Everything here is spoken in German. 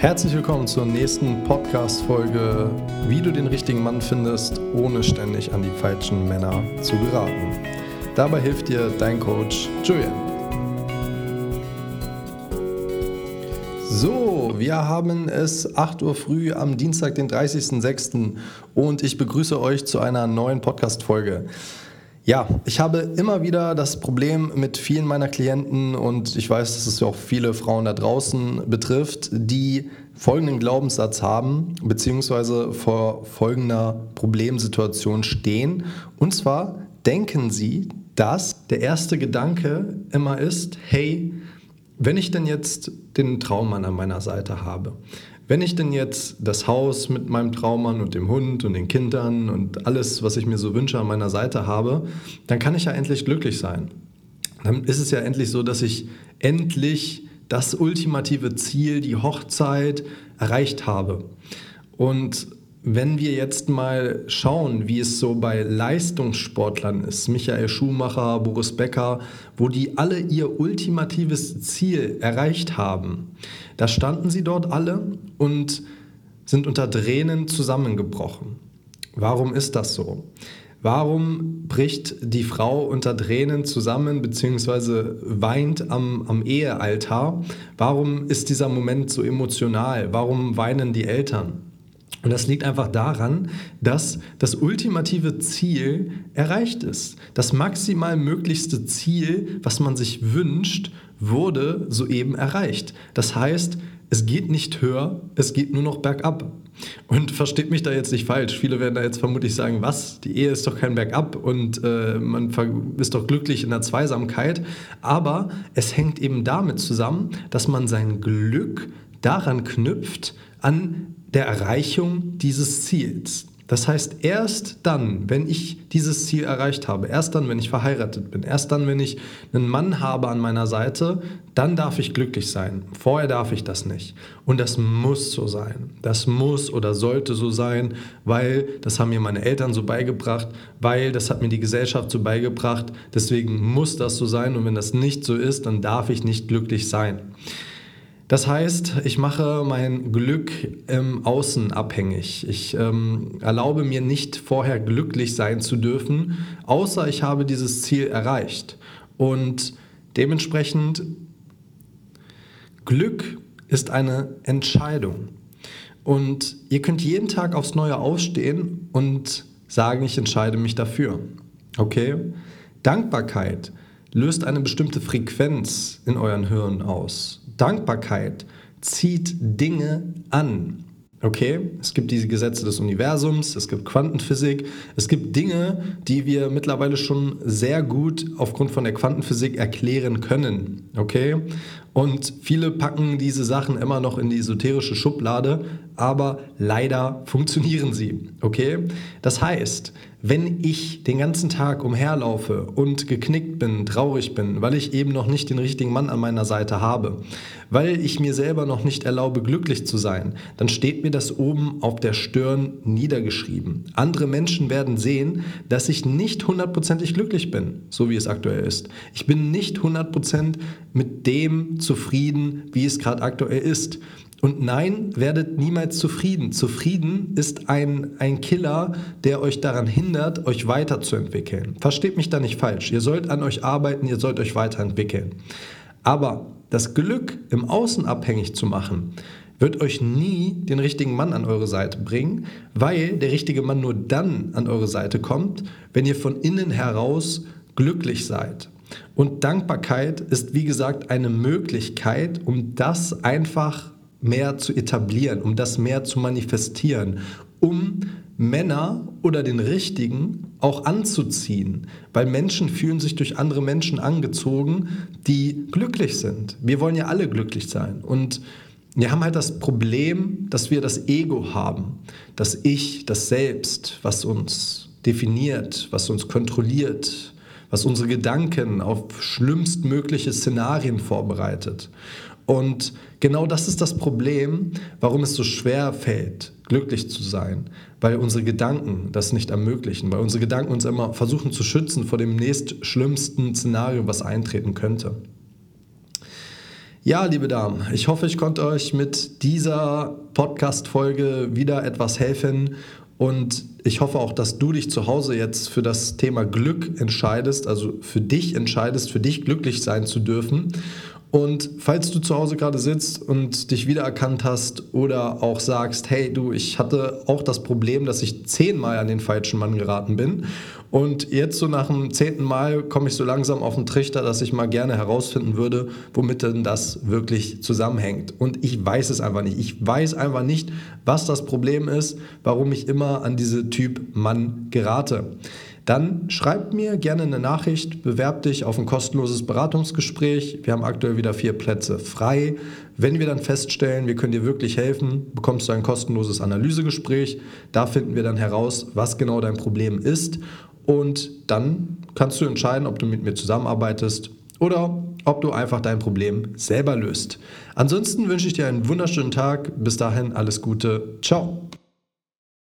Herzlich willkommen zur nächsten Podcast-Folge, wie du den richtigen Mann findest, ohne ständig an die falschen Männer zu geraten. Dabei hilft dir dein Coach Julian. So, wir haben es 8 Uhr früh am Dienstag, den 30.06. und ich begrüße euch zu einer neuen Podcast-Folge. Ja, ich habe immer wieder das Problem mit vielen meiner Klienten und ich weiß, dass es ja auch viele Frauen da draußen betrifft, die folgenden Glaubenssatz haben, beziehungsweise vor folgender Problemsituation stehen. Und zwar denken sie, dass der erste Gedanke immer ist, hey, wenn ich denn jetzt den Traummann an meiner Seite habe, wenn ich denn jetzt das Haus mit meinem Traummann und dem Hund und den Kindern und alles, was ich mir so wünsche, an meiner Seite habe, dann kann ich ja endlich glücklich sein. Dann ist es ja endlich so, dass ich endlich das ultimative Ziel, die Hochzeit, erreicht habe. Und wenn wir jetzt mal schauen, wie es so bei Leistungssportlern ist, Michael Schumacher, Boris Becker, wo die alle ihr ultimatives Ziel erreicht haben, da standen sie dort alle und sind unter Tränen zusammengebrochen. Warum ist das so? Warum bricht die Frau unter Tränen zusammen bzw. weint am, am Ehealtar? Warum ist dieser Moment so emotional? Warum weinen die Eltern? Und das liegt einfach daran, dass das ultimative Ziel erreicht ist. Das maximal möglichste Ziel, was man sich wünscht, wurde soeben erreicht. Das heißt, es geht nicht höher, es geht nur noch bergab. Und versteht mich da jetzt nicht falsch. Viele werden da jetzt vermutlich sagen, was? Die Ehe ist doch kein Bergab und äh, man ist doch glücklich in der Zweisamkeit. Aber es hängt eben damit zusammen, dass man sein Glück daran knüpft, an der Erreichung dieses Ziels. Das heißt, erst dann, wenn ich dieses Ziel erreicht habe, erst dann, wenn ich verheiratet bin, erst dann, wenn ich einen Mann habe an meiner Seite, dann darf ich glücklich sein. Vorher darf ich das nicht. Und das muss so sein. Das muss oder sollte so sein, weil das haben mir meine Eltern so beigebracht, weil das hat mir die Gesellschaft so beigebracht. Deswegen muss das so sein. Und wenn das nicht so ist, dann darf ich nicht glücklich sein. Das heißt, ich mache mein Glück im Außen abhängig. Ich ähm, erlaube mir nicht vorher glücklich sein zu dürfen, außer ich habe dieses Ziel erreicht. Und dementsprechend, Glück ist eine Entscheidung. Und ihr könnt jeden Tag aufs Neue aufstehen und sagen, ich entscheide mich dafür. Okay? Dankbarkeit löst eine bestimmte Frequenz in euren Hirn aus. Dankbarkeit zieht Dinge an. Okay, es gibt diese Gesetze des Universums, es gibt Quantenphysik, es gibt Dinge, die wir mittlerweile schon sehr gut aufgrund von der Quantenphysik erklären können. Okay, und viele packen diese Sachen immer noch in die esoterische Schublade, aber leider funktionieren sie. Okay, das heißt, wenn ich den ganzen Tag umherlaufe und geknickt bin, traurig bin, weil ich eben noch nicht den richtigen Mann an meiner Seite habe, weil ich mir selber noch nicht erlaube, glücklich zu sein, dann steht mir das oben auf der Stirn niedergeschrieben. Andere Menschen werden sehen, dass ich nicht hundertprozentig glücklich bin, so wie es aktuell ist. Ich bin nicht hundertprozentig mit dem zufrieden, wie es gerade aktuell ist. Und nein, werdet niemals zufrieden. Zufrieden ist ein, ein Killer, der euch daran hindert, euch weiterzuentwickeln. Versteht mich da nicht falsch. Ihr sollt an euch arbeiten, ihr sollt euch weiterentwickeln. Aber das Glück im Außen abhängig zu machen, wird euch nie den richtigen Mann an eure Seite bringen, weil der richtige Mann nur dann an eure Seite kommt, wenn ihr von innen heraus glücklich seid. Und Dankbarkeit ist, wie gesagt, eine Möglichkeit, um das einfach mehr zu etablieren, um das mehr zu manifestieren, um Männer oder den Richtigen auch anzuziehen, weil Menschen fühlen sich durch andere Menschen angezogen, die glücklich sind. Wir wollen ja alle glücklich sein und wir haben halt das Problem, dass wir das Ego haben, das Ich, das Selbst, was uns definiert, was uns kontrolliert, was unsere Gedanken auf schlimmstmögliche Szenarien vorbereitet. Und genau das ist das Problem, warum es so schwer fällt, glücklich zu sein, weil unsere Gedanken das nicht ermöglichen, weil unsere Gedanken uns immer versuchen zu schützen vor dem nächstschlimmsten Szenario, was eintreten könnte. Ja, liebe Damen, ich hoffe, ich konnte euch mit dieser Podcast-Folge wieder etwas helfen und ich hoffe auch, dass du dich zu Hause jetzt für das Thema Glück entscheidest, also für dich entscheidest, für dich glücklich sein zu dürfen. Und falls du zu Hause gerade sitzt und dich wiedererkannt hast oder auch sagst, hey du, ich hatte auch das Problem, dass ich zehnmal an den falschen Mann geraten bin und jetzt so nach dem zehnten Mal komme ich so langsam auf den Trichter, dass ich mal gerne herausfinden würde, womit denn das wirklich zusammenhängt. Und ich weiß es einfach nicht. Ich weiß einfach nicht, was das Problem ist, warum ich immer an diese Typ Mann gerate dann schreib mir gerne eine Nachricht, bewerb dich auf ein kostenloses Beratungsgespräch. Wir haben aktuell wieder vier Plätze frei. Wenn wir dann feststellen, wir können dir wirklich helfen, bekommst du ein kostenloses Analysegespräch. Da finden wir dann heraus, was genau dein Problem ist. Und dann kannst du entscheiden, ob du mit mir zusammenarbeitest oder ob du einfach dein Problem selber löst. Ansonsten wünsche ich dir einen wunderschönen Tag. Bis dahin alles Gute. Ciao.